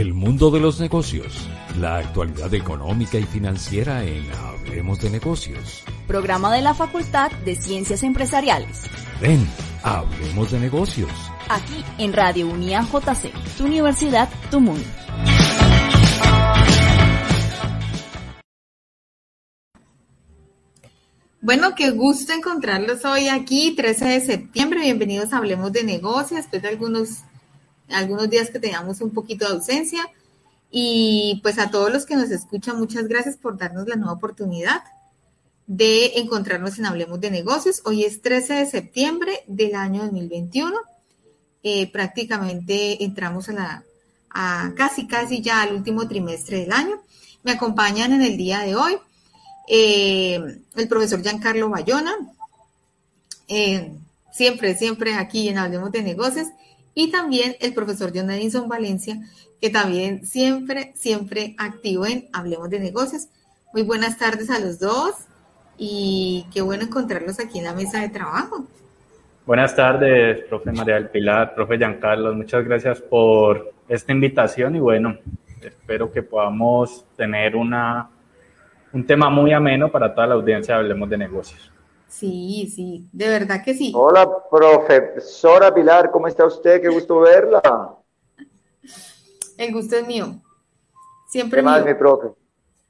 El mundo de los negocios, la actualidad económica y financiera en Hablemos de Negocios. Programa de la Facultad de Ciencias Empresariales. Ven, Hablemos de Negocios. Aquí en Radio Unía JC, tu universidad, tu mundo. Bueno, qué gusto encontrarlos hoy aquí, 13 de septiembre. Bienvenidos a Hablemos de Negocios, después de algunos, algunos días que teníamos un poquito de ausencia. Y pues a todos los que nos escuchan, muchas gracias por darnos la nueva oportunidad de encontrarnos en Hablemos de Negocios. Hoy es 13 de septiembre del año 2021. Eh, prácticamente entramos a la, a casi, casi ya al último trimestre del año. Me acompañan en el día de hoy eh, el profesor Giancarlo Bayona, eh, siempre, siempre aquí en Hablemos de Negocios, y también el profesor John Edison Valencia, que también siempre, siempre activo en Hablemos de Negocios. Muy buenas tardes a los dos y qué bueno encontrarlos aquí en la mesa de trabajo. Buenas tardes, profe María del Pilar, profe Giancarlo, muchas gracias por esta invitación y bueno, espero que podamos tener una un tema muy ameno para toda la audiencia Hablemos de Negocios. Sí, sí, de verdad que sí. Hola, profesora Pilar, ¿cómo está usted? Qué gusto verla. El gusto es mío. Siempre ¿Qué más, mi profe?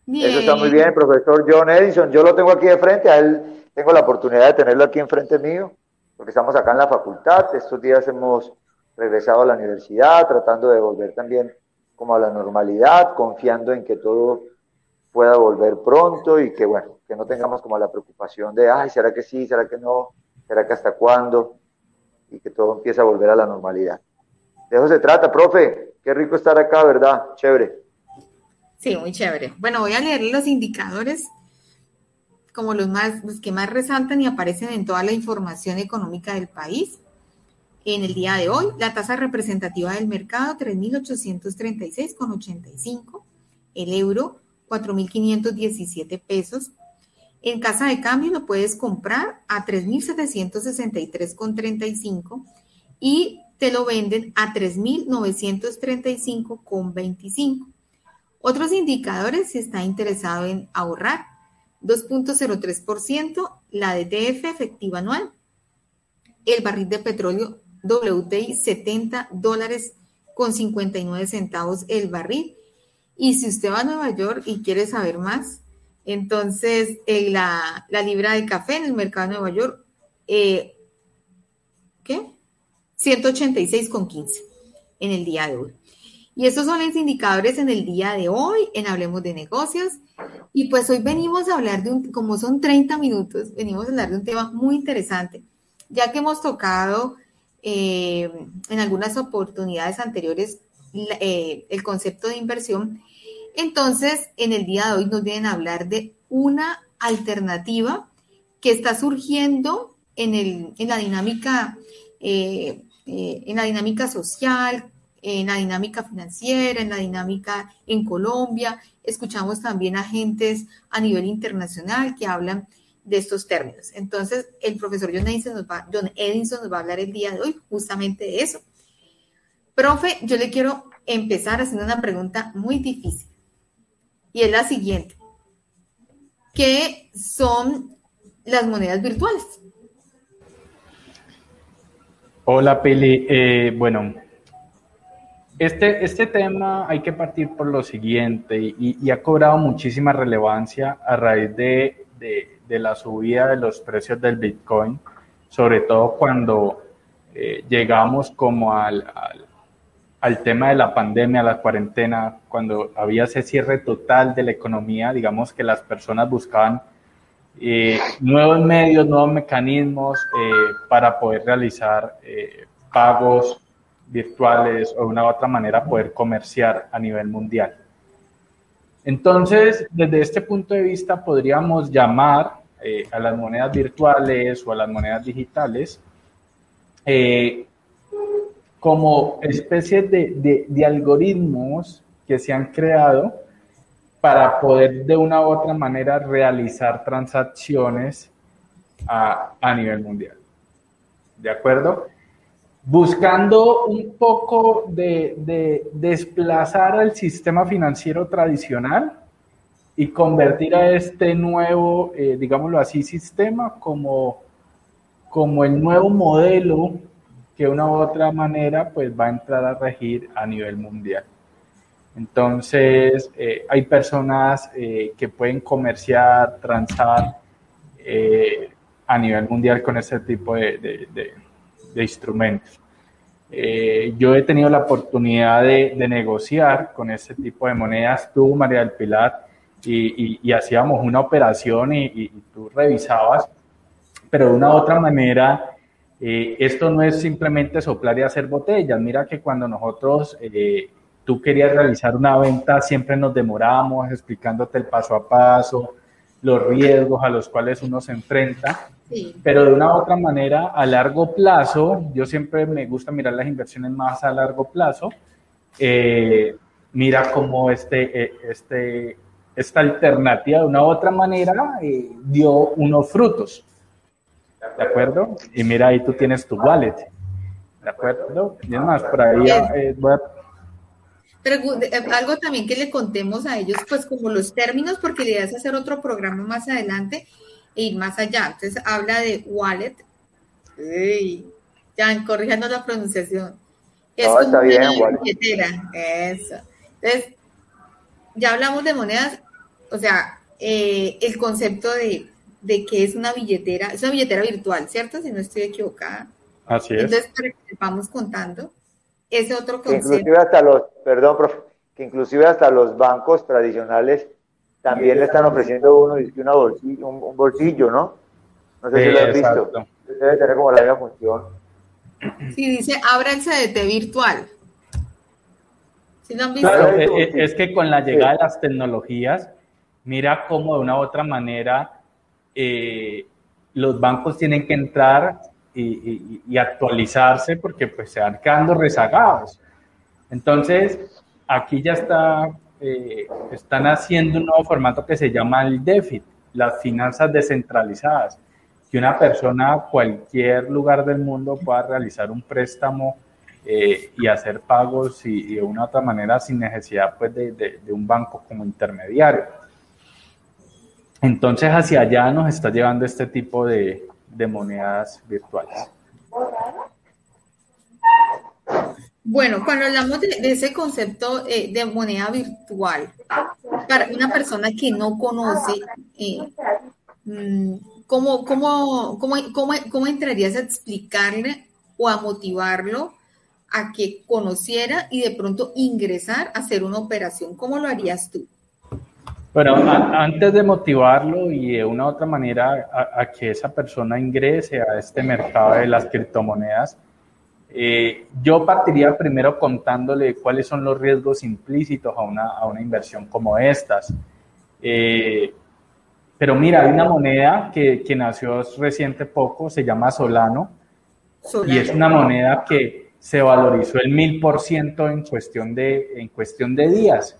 Eso está muy bien, profesor John Edison. Yo lo tengo aquí de frente, a él tengo la oportunidad de tenerlo aquí enfrente mío, porque estamos acá en la facultad. Estos días hemos regresado a la universidad, tratando de volver también como a la normalidad, confiando en que todo pueda volver pronto y que, bueno, que no tengamos como la preocupación de, ay, ¿será que sí? ¿Será que no? ¿Será que hasta cuándo? Y que todo empiece a volver a la normalidad. De eso se trata, profe. Qué rico estar acá, ¿verdad? Chévere. Sí, muy chévere. Bueno, voy a leer los indicadores como los, más, los que más resaltan y aparecen en toda la información económica del país. En el día de hoy, la tasa representativa del mercado, 3.836,85. El euro, 4.517 pesos. En casa de cambio lo puedes comprar a 3.763,35 y te lo venden a 3.935,25. Otros indicadores si está interesado en ahorrar. 2.03% la DTF efectiva anual. El barril de petróleo WTI 70 dólares con 59 centavos el barril y si usted va a Nueva York y quiere saber más, entonces eh, la, libra de café en el mercado de Nueva York, eh, ¿qué? 186,15 en el día de hoy. Y estos son los indicadores en el día de hoy en Hablemos de Negocios. Y pues hoy venimos a hablar de un, como son 30 minutos, venimos a hablar de un tema muy interesante, ya que hemos tocado eh, en algunas oportunidades anteriores el concepto de inversión entonces, en el día de hoy nos vienen a hablar de una alternativa que está surgiendo en, eh, eh, la dinámica social, en la dinámica financiera, en la dinámica en Colombia. Escuchamos también agentes a nivel internacional que hablan de estos términos. Entonces, el profesor John Edison, nos va, John Edison nos va a hablar el día de hoy justamente de eso. Profe, yo le quiero empezar haciendo una pregunta muy difícil y es la siguiente. ¿Qué son las monedas virtuales? Hola, Pili. Eh, bueno, este, este tema hay que partir por lo siguiente y, ha cobrado muchísima relevancia a raíz de, la subida de los precios del Bitcoin, sobre todo cuando eh, llegamos como al tema de la pandemia, la cuarentena, cuando había ese cierre total de la economía, digamos que las personas buscaban eh, nuevos medios, nuevos mecanismos eh, para poder realizar eh, pagos virtuales o de una u otra manera poder comerciar a nivel mundial. Entonces, desde este punto de vista, podríamos llamar a las monedas virtuales o a las monedas digitales como especie de, de, algoritmos que se han creado para poder de una u otra manera realizar transacciones a, a nivel mundial. ¿De acuerdo? Buscando un poco de, de desplazar al sistema financiero tradicional y convertir a este nuevo, eh, digámoslo así, sistema como, como el nuevo modelo que una u otra manera pues va a entrar a regir a nivel mundial. Entonces, eh, hay personas eh, que pueden comerciar, transar a nivel mundial con ese tipo de, de, instrumentos. yo he tenido la oportunidad de, negociar con ese tipo de monedas. Tú, María del Pilar, y, hacíamos una operación y, tú revisabas, pero de una u otra manera, eh, esto no es simplemente soplar y hacer botellas. Mira que cuando nosotros, eh, tú querías realizar una venta, siempre nos demorábamos explicándote el paso a paso, los riesgos a los cuales uno se enfrenta. Pero de una u otra manera, a largo plazo, yo siempre me gusta mirar las inversiones más a largo plazo. Eh, mira cómo este, este, esta alternativa de una u otra manera dio unos frutos. ¿De acuerdo? Y mira, ahí tú tienes tu wallet. ¿De acuerdo? Y además, por ahí eh, voy a... Pero eh, algo también que le contemos a ellos, pues como los términos, porque le vas a hacer otro programa más adelante e ir más allá. Entonces habla de wallet. ya, corrigiendo la pronunciación. Es como está bien, una billetera. Eso. Entonces, ya hablamos de monedas, o sea, eh, el concepto de, de que es una billetera, es una billetera virtual, ¿cierto? Si no estoy equivocada. Así es. Entonces, para que vamos contando, ese otro concepto. inclusive hasta los, perdón, profe, que inclusive hasta los bancos tradicionales también le están ofreciendo uno una bolsillo, un, bolsillo, ¿no? No sé si lo han visto. Debe tener como la misma función. Sí, dice, abra el CDT virtual. Claro, e, e, es, que con la llegada de las tecnologías, mira cómo de una u otra manera eh, los bancos tienen que entrar y, actualizarse porque pues se van quedando rezagados. Entonces, aquí ya está, eh, están haciendo un nuevo formato que se llama el DEFIT, las finanzas descentralizadas, que una persona cualquier lugar del mundo pueda realizar un préstamo eh, y hacer pagos y, de una u otra manera sin necesidad pues, de, un banco como intermediario. Entonces hacia allá nos está llevando este tipo de, monedas virtuales. Bueno, cuando hablamos de, ese concepto eh, de moneda virtual, para una persona que no conoce, eh, mm, ¿cómo, cómo, cómo, cómo, cómo entrarías a explicarle o a motivarlo a que conociera y de pronto ingresar a hacer una operación? ¿Cómo lo harías tú? Bueno, antes de motivarlo y de una u otra manera a, que esa persona ingrese a este mercado de las criptomonedas, eh, yo partiría primero contándole cuáles son los riesgos implícitos a una, a una inversión como estas. Eh, pero mira, hay una moneda que, que, nació reciente poco, se llama Solano, Solano, y es una moneda que se valorizó el mil por ciento en cuestión de, en cuestión de días.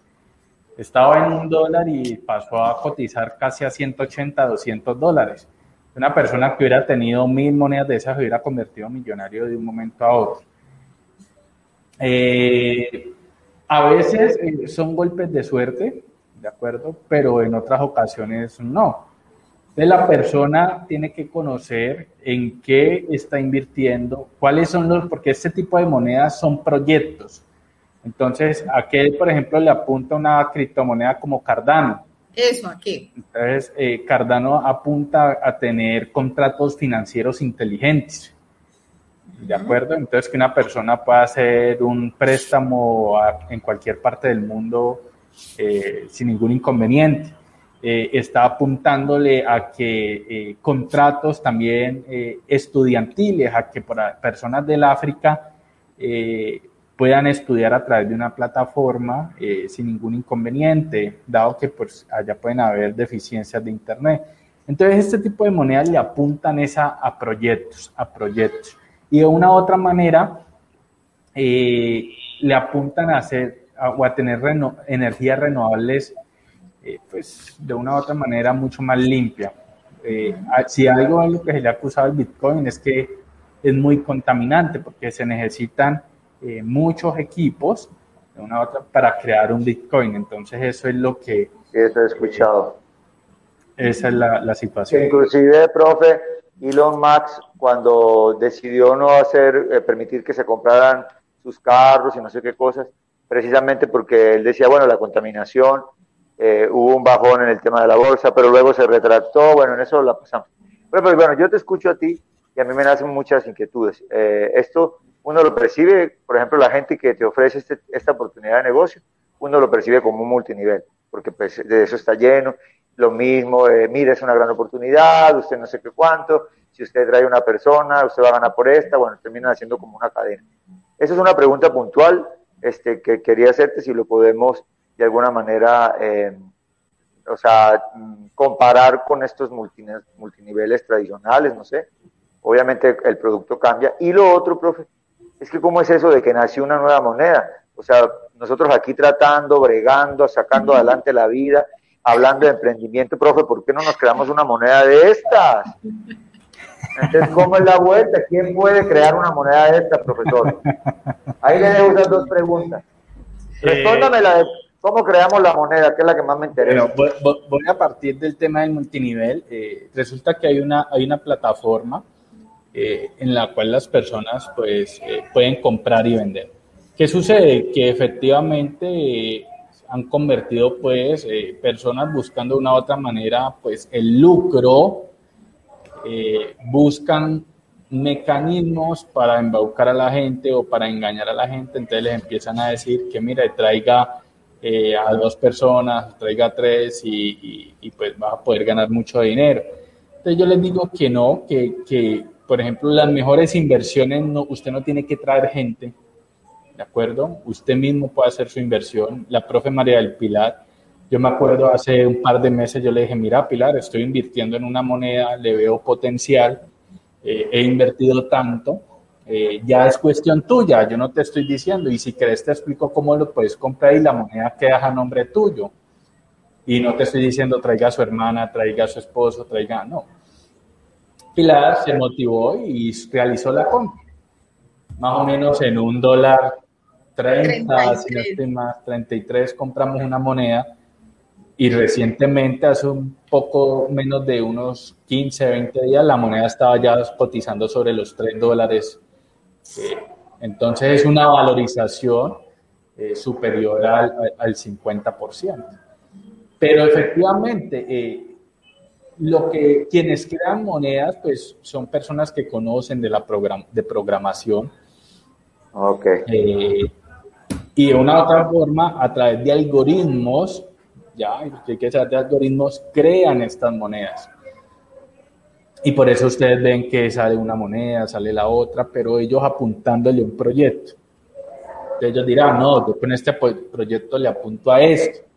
Estaba en un dólar y pasó a cotizar casi a 180, 200 dólares. Una persona que hubiera tenido mil monedas de esas hubiera convertido en millonario de un momento a otro. Eh, a veces eh, son golpes de suerte, ¿de acuerdo? Pero en otras ocasiones no. Entonces la persona tiene que conocer en qué está invirtiendo, cuáles son los, porque este tipo de monedas son proyectos. Entonces, ¿a qué, por ejemplo, le apunta una criptomoneda como Cardano? Eso, ¿a qué? Entonces, eh, Cardano apunta a tener contratos financieros inteligentes. ¿De acuerdo? Entonces, que una persona pueda hacer un préstamo en cualquier parte del mundo eh, sin ningún inconveniente. eh, está apuntándole a que eh, contratos también estudiantiles, a que para personas del África puedan estudiar a través de una plataforma sin ningún inconveniente, dado que pues, allá pueden haber deficiencias de Internet. Entonces, este tipo de monedas le apuntan esa a proyectos, a proyectos. Y de una u otra manera, le apuntan a hacer o a tener energías renovables eh, pues de una u otra manera mucho más limpia. Eh, si algo es lo que se le ha acusado al Bitcoin es que es muy contaminante porque se necesitan eh, muchos equipos de una u otra para crear un Bitcoin. Entonces eso es lo que... Eso he escuchado. Esa es la, la situación. Inclusive, profe, Elon Musk cuando decidió no hacer, permitir que se compraran sus carros y no sé qué cosas, precisamente porque él decía, bueno, la contaminación eh, hubo un bajón en el tema de la bolsa, pero luego se retractó, bueno, en eso la pasamos. Pero, pues, bueno, yo te escucho a ti y a mí me nacen muchas inquietudes. Eh, esto uno lo percibe, por ejemplo, la gente que te ofrece este, esta oportunidad de negocio, uno lo percibe como un multinivel, porque pues, de eso está lleno. Lo mismo, eh, mira, es una gran oportunidad, usted no sé qué cuánto, si usted trae una persona, usted va a ganar por esta, bueno, terminan haciendo como una cadena. Esa es una pregunta puntual este, que quería hacerte, si lo podemos de alguna manera, eh, o sea, comparar con estos multiniveles tradicionales, no sé. Obviamente el producto cambia. Y lo otro, profe, es que cómo es eso de que nació una nueva moneda. O sea, nosotros aquí tratando, bregando, sacando adelante la vida, hablando de emprendimiento, profe, ¿por qué no nos creamos una moneda de estas? Entonces, ¿cómo es la vuelta? ¿Quién puede crear una moneda de estas, profesor? Ahí le dejo esas dos preguntas. Respóndame la de ¿Cómo creamos la moneda? Que es la que más me interesa. voy, a partir del tema del multinivel. Eh, resulta que hay una, hay una plataforma eh, en la cual las personas pues, eh, pueden comprar y vender. ¿Qué sucede? Que efectivamente han convertido pues personas buscando de una u otra manera pues el lucro, buscan mecanismos para embaucar a la gente o para engañar a la gente, entonces les empiezan a decir que mira, traiga eh, a dos personas, traiga tres y, y, pues va a poder ganar mucho dinero. Entonces yo les digo que no, que, que por ejemplo las mejores inversiones, no, usted no tiene que traer gente, ¿de acuerdo? Usted mismo puede hacer su inversión. La profe María del Pilar, yo me acuerdo hace un par de meses yo le dije, mira Pilar, estoy invirtiendo en una moneda, le veo potencial, eh, he invertido tanto, eh, ya es cuestión tuya, yo no te estoy diciendo, y si querés te explico cómo lo puedes comprar y la moneda queda a nombre tuyo. Y no te estoy diciendo traiga a su hermana, traiga a su esposo, traiga, no. Pilar se motivó y realizó la compra. Más o menos en un dólar 30, si no estoy más, 33 compramos una moneda y recientemente, hace un poco menos de unos 15, 20 días, la moneda estaba ya cotizando sobre los 3 dólares entonces es una valorización eh, superior al, al, 50%. Pero efectivamente, eh, lo que quienes crean monedas, pues son personas que conocen de la program de programación. Okay. Eh, y de una u otra forma, a través de algoritmos, ya, que que de algoritmos, crean estas monedas. Y por eso ustedes ven que sale una moneda, sale la otra, pero ellos apuntándole un proyecto. Ellos dirán, no, yo con este proyecto le apunto a esto.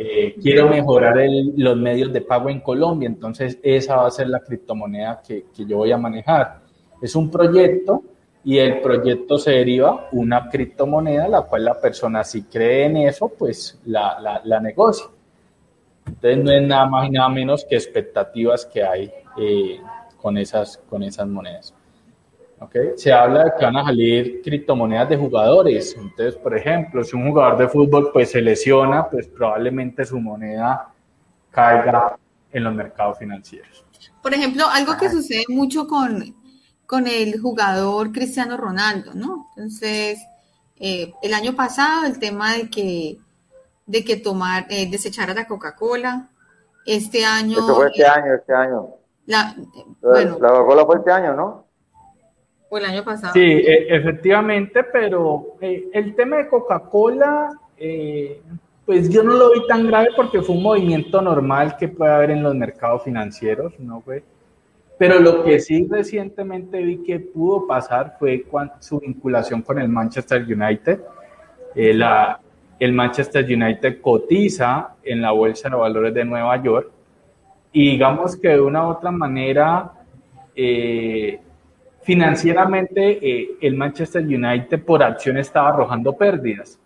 Eh, quiero mejorar los medios de pago en Colombia, entonces esa va a ser la criptomoneda que, que, yo voy a manejar. Es un proyecto y el proyecto se deriva una criptomoneda, la cual la persona si cree en eso, pues la, la, la negocia. Entonces no es nada más y nada menos que expectativas que hay eh, con, esas, con esas monedas. ¿Okay? Se habla de que van a salir criptomonedas de jugadores. Entonces, por ejemplo, si un jugador de fútbol pues, se lesiona, pues probablemente su moneda caiga en los mercados financieros. Por ejemplo, algo que sucede mucho con, con el jugador Cristiano Ronaldo, ¿no? Entonces, eh, el año pasado el tema de que, de que tomar, eh, desechar a la Coca-Cola, este año... Esto fue este año, este año. La, bueno, la Coca-Cola fue este año, ¿no? El año pasado. Sí, e, efectivamente, pero eh, el tema de Coca-Cola, eh, Pues yo no lo vi tan grave porque fue un movimiento normal que puede haber en los mercados financieros, ¿no fue? Pero lo que sí recientemente vi que pudo pasar fue su vinculación con el Manchester United. Eh, la, el Manchester United cotiza en la Bolsa de Valores de Nueva York y digamos que de una u otra manera, financieramente eh, el Manchester United por acción estaba arrojando pérdidas.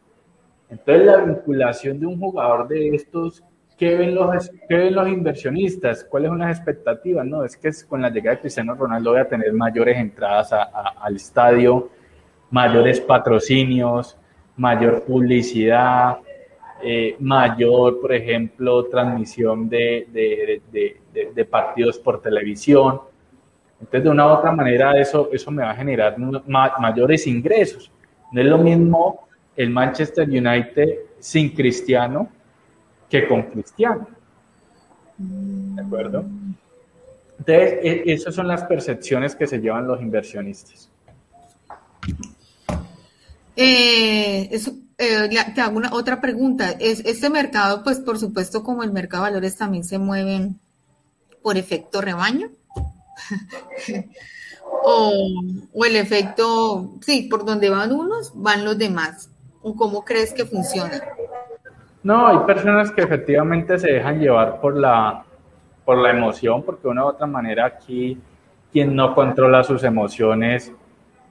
Entonces la vinculación de un jugador de estos, ¿qué ven los, qué ven los inversionistas? ¿Cuáles son las expectativas? No, es que con la llegada de Cristiano Ronaldo voy a tener mayores entradas al estadio, mayores patrocinios, mayor publicidad, eh, mayor, por ejemplo, transmisión de, de, partidos por televisión. Entonces, de una u otra manera, eso, eso me va a generar mayores ingresos. No es lo mismo el Manchester United sin Cristiano que con Cristiano. ¿De acuerdo? Entonces, e, esas son las percepciones que se llevan los inversionistas. Eh, eh, te hago una otra pregunta. Es, este mercado, pues por supuesto, como el mercado de valores también se mueven por efecto rebaño. o, el efecto, sí, por donde van unos, van los demás. ¿Cómo crees que funciona? No, hay personas que efectivamente se dejan llevar por la, por la emoción, porque de una u otra manera aquí quien no controla sus emociones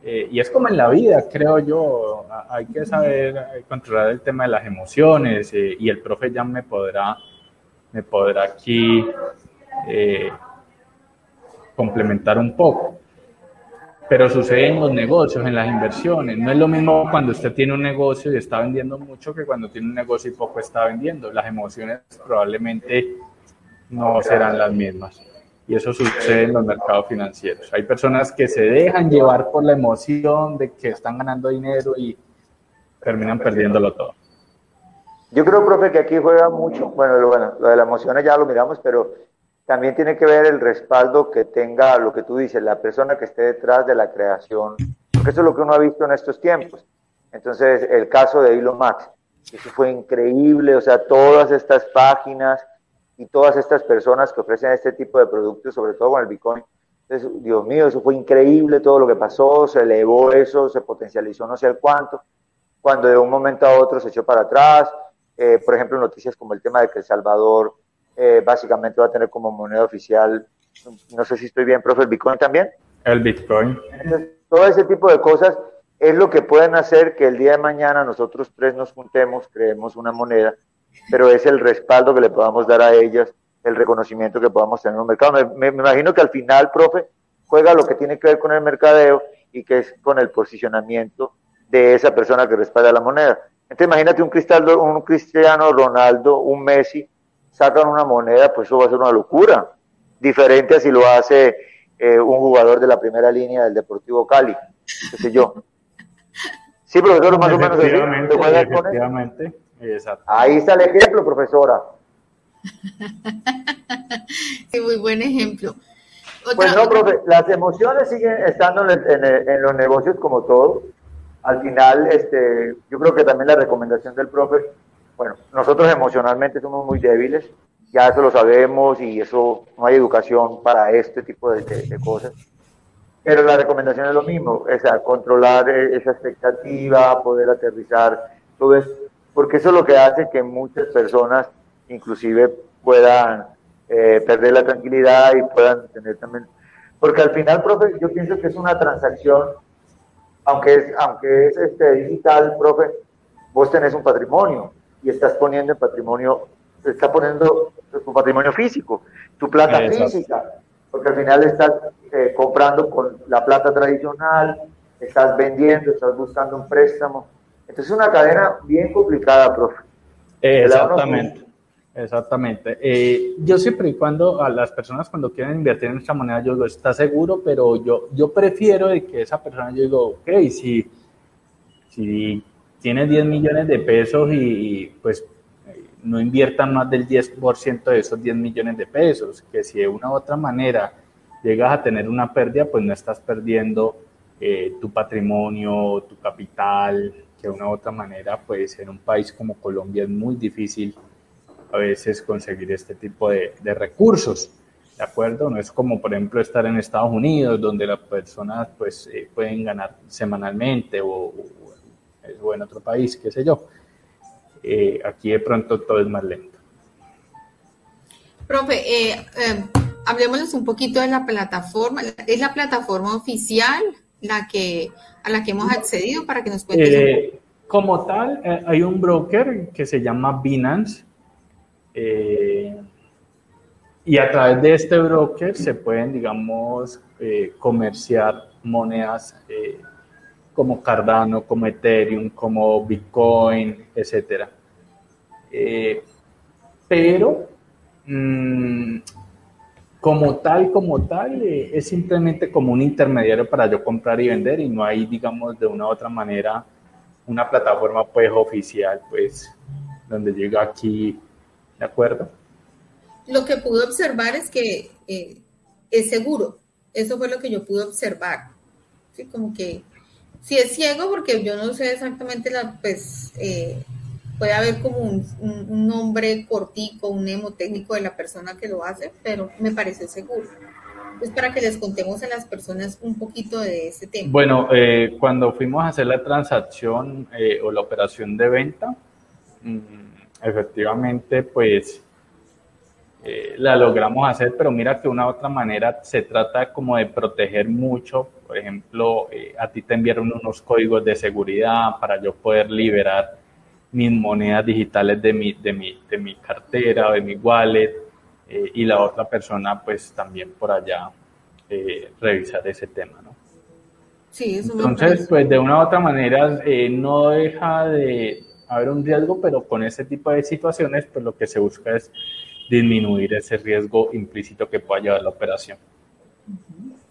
eh, y es como en la vida, creo yo, hay que saber eh, controlar el tema de las emociones eh, y el profe ya me podrá, me podrá aquí complementar un poco. Pero sucede en los negocios, en las inversiones. No es lo mismo cuando usted tiene un negocio y está vendiendo mucho que cuando tiene un negocio y poco está vendiendo. Las emociones probablemente no serán las mismas. Y eso sucede en los mercados financieros. Hay personas que se dejan llevar por la emoción de que están ganando dinero y terminan perdiéndolo todo. Yo creo, profe, que aquí juega mucho, bueno, bueno, lo de las emociones ya lo miramos, pero también tiene que ver el respaldo que tenga lo que tú dices, la persona que esté detrás de la creación, porque eso es lo que uno ha visto en estos tiempos. Entonces, el caso de Elon Musk, eso fue increíble, o sea, todas estas páginas, y todas estas personas que ofrecen este tipo de productos, sobre todo con el Bitcoin. Dios mío, eso fue increíble todo lo que pasó, se elevó eso, se potencializó no sé cuánto, cuando de un momento a otro se echó para atrás. Eh, por ejemplo, noticias como el tema de que El Salvador eh, básicamente va a tener como moneda oficial, no sé si estoy bien, profe, el Bitcoin también. El Bitcoin. todo ese tipo de cosas es lo que pueden hacer que el día de mañana nosotros tres nos juntemos, creemos una moneda pero es el respaldo que le podamos dar a ellas, el reconocimiento que podamos tener en un mercado. Me, imagino que al final, profe, juega lo que tiene que ver con el mercadeo y que es con el posicionamiento de esa persona que respalda la moneda. Entonces imagínate un, Cristaldo, un Cristiano Ronaldo, un Messi, sacan una moneda, pues eso va a ser una locura. Diferente a si lo hace eh, un jugador de la primera línea del Deportivo Cali, qué sé yo. Sí, profesor, más o menos efectivamente. Ahí está el ejemplo, profesora. sí, muy buen ejemplo. pues no, profe, las emociones siguen estando en, los negocios como todo. Al final, este, yo creo que también la recomendación del profe, bueno, nosotros emocionalmente somos muy débiles, ya eso lo sabemos y eso no hay educación para este tipo de, cosas. Pero la recomendación es lo mismo, es controlar e, esa expectativa, poder aterrizar todo esto porque eso es lo que hace que muchas personas inclusive puedan eh, perder la tranquilidad y puedan tener también, porque al final, profe, yo pienso que es una transacción, aunque es, aunque es este, digital, profe, vos tenés un patrimonio y estás poniendo en patrimonio, estás poniendo tu patrimonio físico, tu plata física, porque al final estás eh, comprando con la plata tradicional, estás vendiendo, estás buscando un préstamo, entonces es una cadena bien complicada, profe. exactamente. Exactamente. Eh, yo siempre y cuando a las personas cuando quieren invertir en nuestra moneda, yo digo, está seguro, pero yo, yo prefiero de que esa persona, yo digo, ok, si, si tiene 10 millones de pesos y, pues no inviertan más del 10% de esos 10 millones de pesos, que si de una u otra manera llegas a tener una pérdida, pues no estás perdiendo eh, tu patrimonio, tu capital, que de una u otra manera, pues en un país como Colombia es muy difícil a veces conseguir este tipo de, de ¿de acuerdo? No es como, por ejemplo, estar en Estados Unidos, donde las personas pues eh, pueden ganar semanalmente o, o, en otro país, qué sé yo. Eh, aquí de pronto todo es más lento. Profe, eh, hablemos un poquito de la plataforma. ¿Es la plataforma oficial la que, a la que hemos accedido para que nos cuentes? como tal, hay un broker que se llama Binance, eh, y a través de este broker se pueden, digamos, eh, comerciar monedas eh, como Cardano, como Ethereum, como Bitcoin, etc. pero, mm, como tal, como tal, es simplemente como un intermediario para yo comprar y vender y no hay, digamos, de una u otra manera una plataforma pues oficial, pues, donde llega aquí ¿De acuerdo? Lo que pude observar es que eh, es seguro. Eso fue lo que yo pude observar. Sí, como que si es ciego, porque yo no sé exactamente la, pues eh, puede haber como un, nombre cortico, un técnico de la persona que lo hace, pero me parece seguro. Es para que les contemos a las personas un poquito de ese tema. Bueno, eh, cuando fuimos a hacer la transacción o la operación de venta, mm, efectivamente, pues eh, la logramos hacer, pero mira que una u otra manera se trata como de proteger mucho. Por ejemplo, eh, a ti te enviaron unos códigos de seguridad para yo poder liberar mis monedas digitales de mi, de mi, de mi cartera, de mi wallet, eh, y la otra persona pues también por allá revisar ese tema, ¿no? Sí, eso Entonces, pues de una u otra manera no deja de, haber un riesgo, pero con ese tipo de situaciones, pues lo que se busca es disminuir ese riesgo implícito que pueda llevar la operación.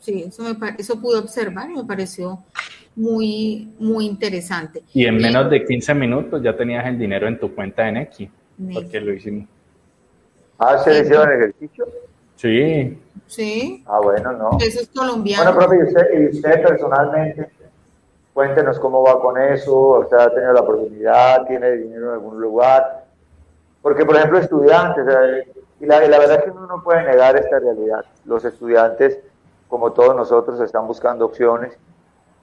Sí, eso, me, eso pude observar y me pareció muy, muy interesante. Y en menos de 15 minutos ya tenías el dinero en tu cuenta de Neki, porque lo hicimos. Ah, ¿se hicieron ejercicio? Sí. Sí. Ah, bueno, no. Eso es colombiano. Bueno, profe, usted, y usted personalmente Cuéntenos cómo va con eso, usted ha tenido la oportunidad, tiene dinero en algún lugar. Porque, por ejemplo, estudiantes, y la, verdad es que uno no puede negar esta realidad. Los estudiantes, como todos nosotros, están buscando opciones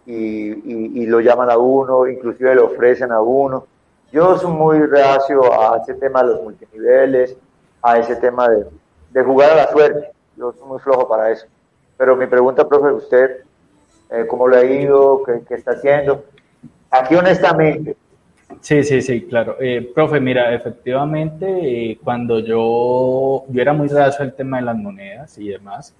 y, lo llaman a uno, inclusive le ofrecen a uno. Yo soy muy reacio a ese tema de los multiniveles, a ese tema de, de jugar a la suerte. Yo soy muy flojo para eso. Pero mi pregunta, profe, usted, eh, cómo le ha ido, qué, está haciendo. Aquí honestamente. Sí, sí, sí, claro. Eh, profe, mira, efectivamente, eh, cuando yo, yo era muy reacio al tema de las monedas y demás,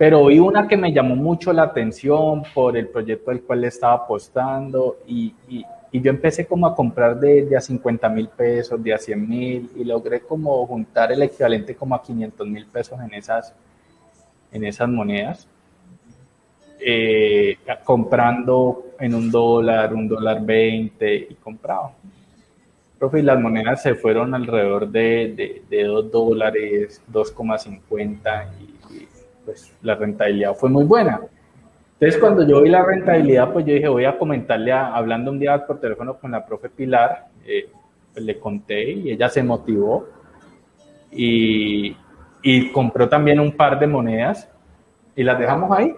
pero vi una que me llamó mucho la atención por el proyecto al cual le estaba apostando y, y, y yo empecé como a comprar de, de a 50 mil pesos, de a 100 mil y logré como juntar el equivalente como a 500 mil pesos en esas, en esas monedas eh, comprando en un dólar, un dólar veinte y compraba. Profe, y las monedas se fueron alrededor de, de, 2 dólares, 2,50 y, pues la rentabilidad fue muy buena. Entonces cuando yo vi la rentabilidad, pues yo dije, voy a comentarle, hablando un día por teléfono con la profe Pilar, eh, pues le conté y ella se motivó y, y compró también un par de monedas y las dejamos ahí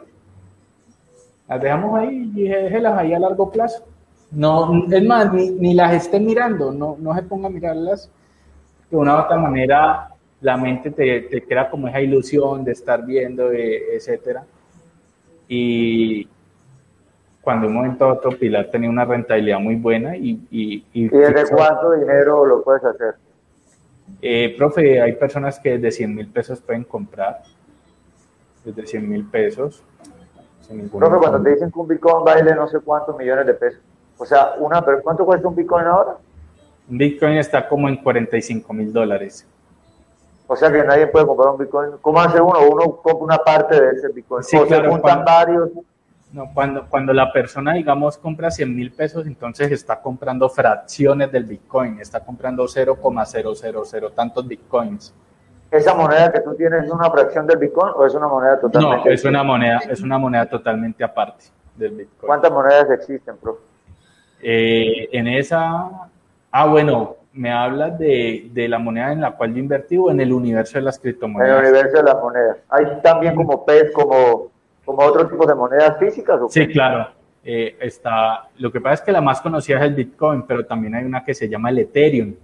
las dejamos ahí y déjelas ahí a largo plazo. No, es más, ni, las esté mirando, no, no se ponga a mirarlas. De una u otra manera, la mente te, te crea como esa ilusión de estar viendo, eh, etcétera. Y cuando un momento a otro Pilar tenía una rentabilidad muy buena y... ¿Y, y, desde cuánto dinero lo puedes hacer? Eh, profe, hay personas que desde 100 mil pesos pueden comprar, desde 100 mil pesos. Profe, cuando te dicen que un Bitcoin vale no sé cuántos millones de pesos, o sea, una, ¿cuánto cuesta un Bitcoin ahora? Un Bitcoin está como en 45 mil dólares. O sea que nadie puede comprar un Bitcoin. ¿Cómo hace uno? Uno compra una parte de ese Bitcoin. Sí, claro, cuando, varios. No, cuando, cuando la persona, digamos, compra 100 mil pesos, entonces está comprando fracciones del Bitcoin, está comprando 0,000 tantos Bitcoins. ¿Esa moneda que tú tienes es una fracción del Bitcoin o es una moneda totalmente? No, es una moneda, es una moneda totalmente aparte del Bitcoin. ¿Cuántas monedas existen, profe? Eh, en esa, ah, bueno, me hablas de, de, la moneda en la cual yo invertí o en el universo de las criptomonedas. En el universo de las monedas. ¿Hay también como PES, como, como otro tipo de monedas físicas? ¿o sí, claro. Eh, está, lo que pasa es que la más conocida es el Bitcoin, pero también hay una que se llama el Ethereum.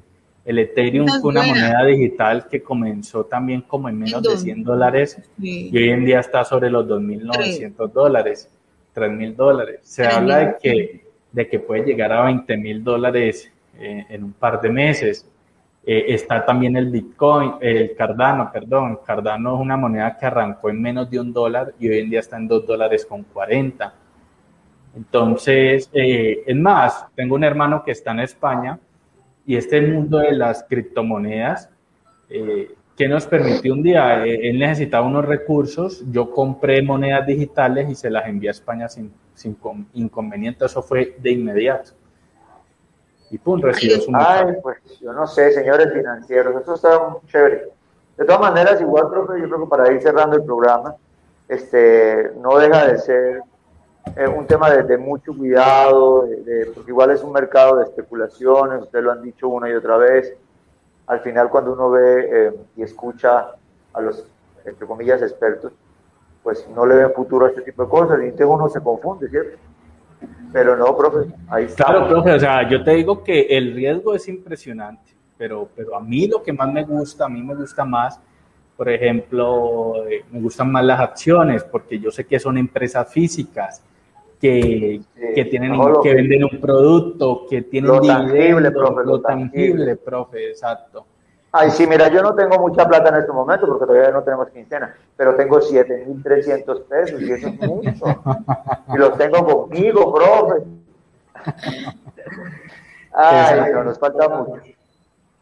El Ethereum fue una moneda digital que comenzó también como en menos de 100 dólares y hoy en día está sobre los 2.900 dólares, 3.000 dólares. Se habla de que, de que puede llegar a 20.000 dólares eh, en un par de meses. Eh, está también el Bitcoin, el Cardano, perdón. Cardano es una moneda que arrancó en menos de un dólar y hoy en día está en dos dólares con 40. Entonces, eh, es más, tengo un hermano que está en España y este mundo de las criptomonedas, que nos permitió un día, él necesitaba unos recursos, yo compré monedas digitales y se las envié a España sin, sin inconveniente, eso fue de inmediato y pum, recibió su Ay, pues yo no sé, señores financieros, eso está muy chévere. De todas maneras, igual, profe, yo creo que para ir cerrando el programa, este, no deja de ser eh, un tema de, mucho cuidado, de, porque igual es un mercado de especulaciones, ustedes lo han dicho una y otra vez. Al final, cuando uno ve eh, y escucha a los, entre comillas, expertos, pues no le ven futuro a este tipo de cosas y entonces uno se confunde, ¿cierto? Pero no, profe, ahí está. Claro, profe, o sea, yo te digo que el riesgo es impresionante, pero, pero a mí lo que más me gusta, a mí me gusta más, por ejemplo, eh, me gustan más las acciones, porque yo sé que son empresas físicas, que, que tienen que, venden un producto, que tienen lo tangible, profe, lo, tangible, profe, exacto. Ay, sí, mira, yo no tengo mucha plata en este momento porque todavía no tenemos quincena, pero tengo 7.300 pesos y eso es mucho. Y los tengo conmigo, profe. Ay, no, nos falta mucho.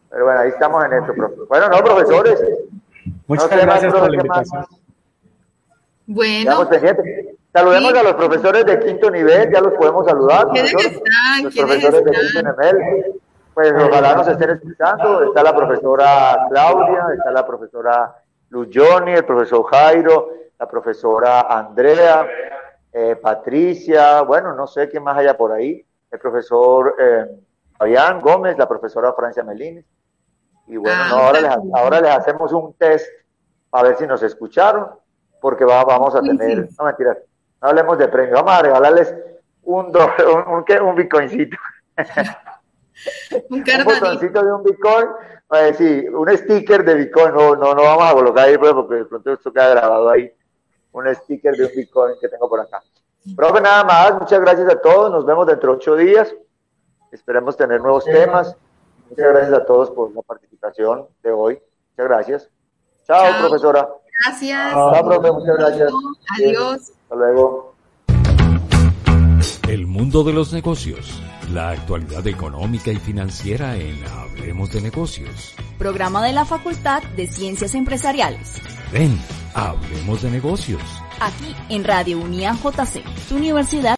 Pero bueno, ahí estamos en esto, profe. Bueno, no, profesores. Muchas gracias por la invitación. Bueno. Saludemos a los profesores de quinto nivel, ya los podemos saludar. ¿Quiénes están? Los profesores de quinto nivel. Pues ojalá nos estén escuchando. Está la profesora Claudia, está la profesora Luyoni, el profesor Jairo, la profesora Andrea, eh, Patricia, bueno, no sé quién más haya por ahí, el profesor eh, Fabián Gómez, la profesora Francia Melines. Y bueno, ah, ahora, les, ahora les hacemos un test a ver si nos escucharon, porque va, vamos a tener, no mentiras, no hablemos de premio, vamos a regalarles un, un, un, un bitcoincito. un, botoncito de un Bitcoin, eh, sí, un sticker de Bitcoin, no, no, no vamos a colocar ahí pues, porque de pronto esto queda grabado ahí, un sticker de un Bitcoin que tengo por acá. Profe, nada más, muchas gracias a todos, nos vemos dentro de ocho días, esperemos tener nuevos temas, muchas gracias a todos por la participación de hoy, muchas gracias. Chao, profesora. Gracias. Chao, profe, muchas gracias. Adiós. Hasta luego. El mundo de los negocios la actualidad económica y financiera en Hablemos de Negocios. Programa de la Facultad de Ciencias Empresariales. Ven, Hablemos de Negocios. Aquí en Radio Unía JC, tu universidad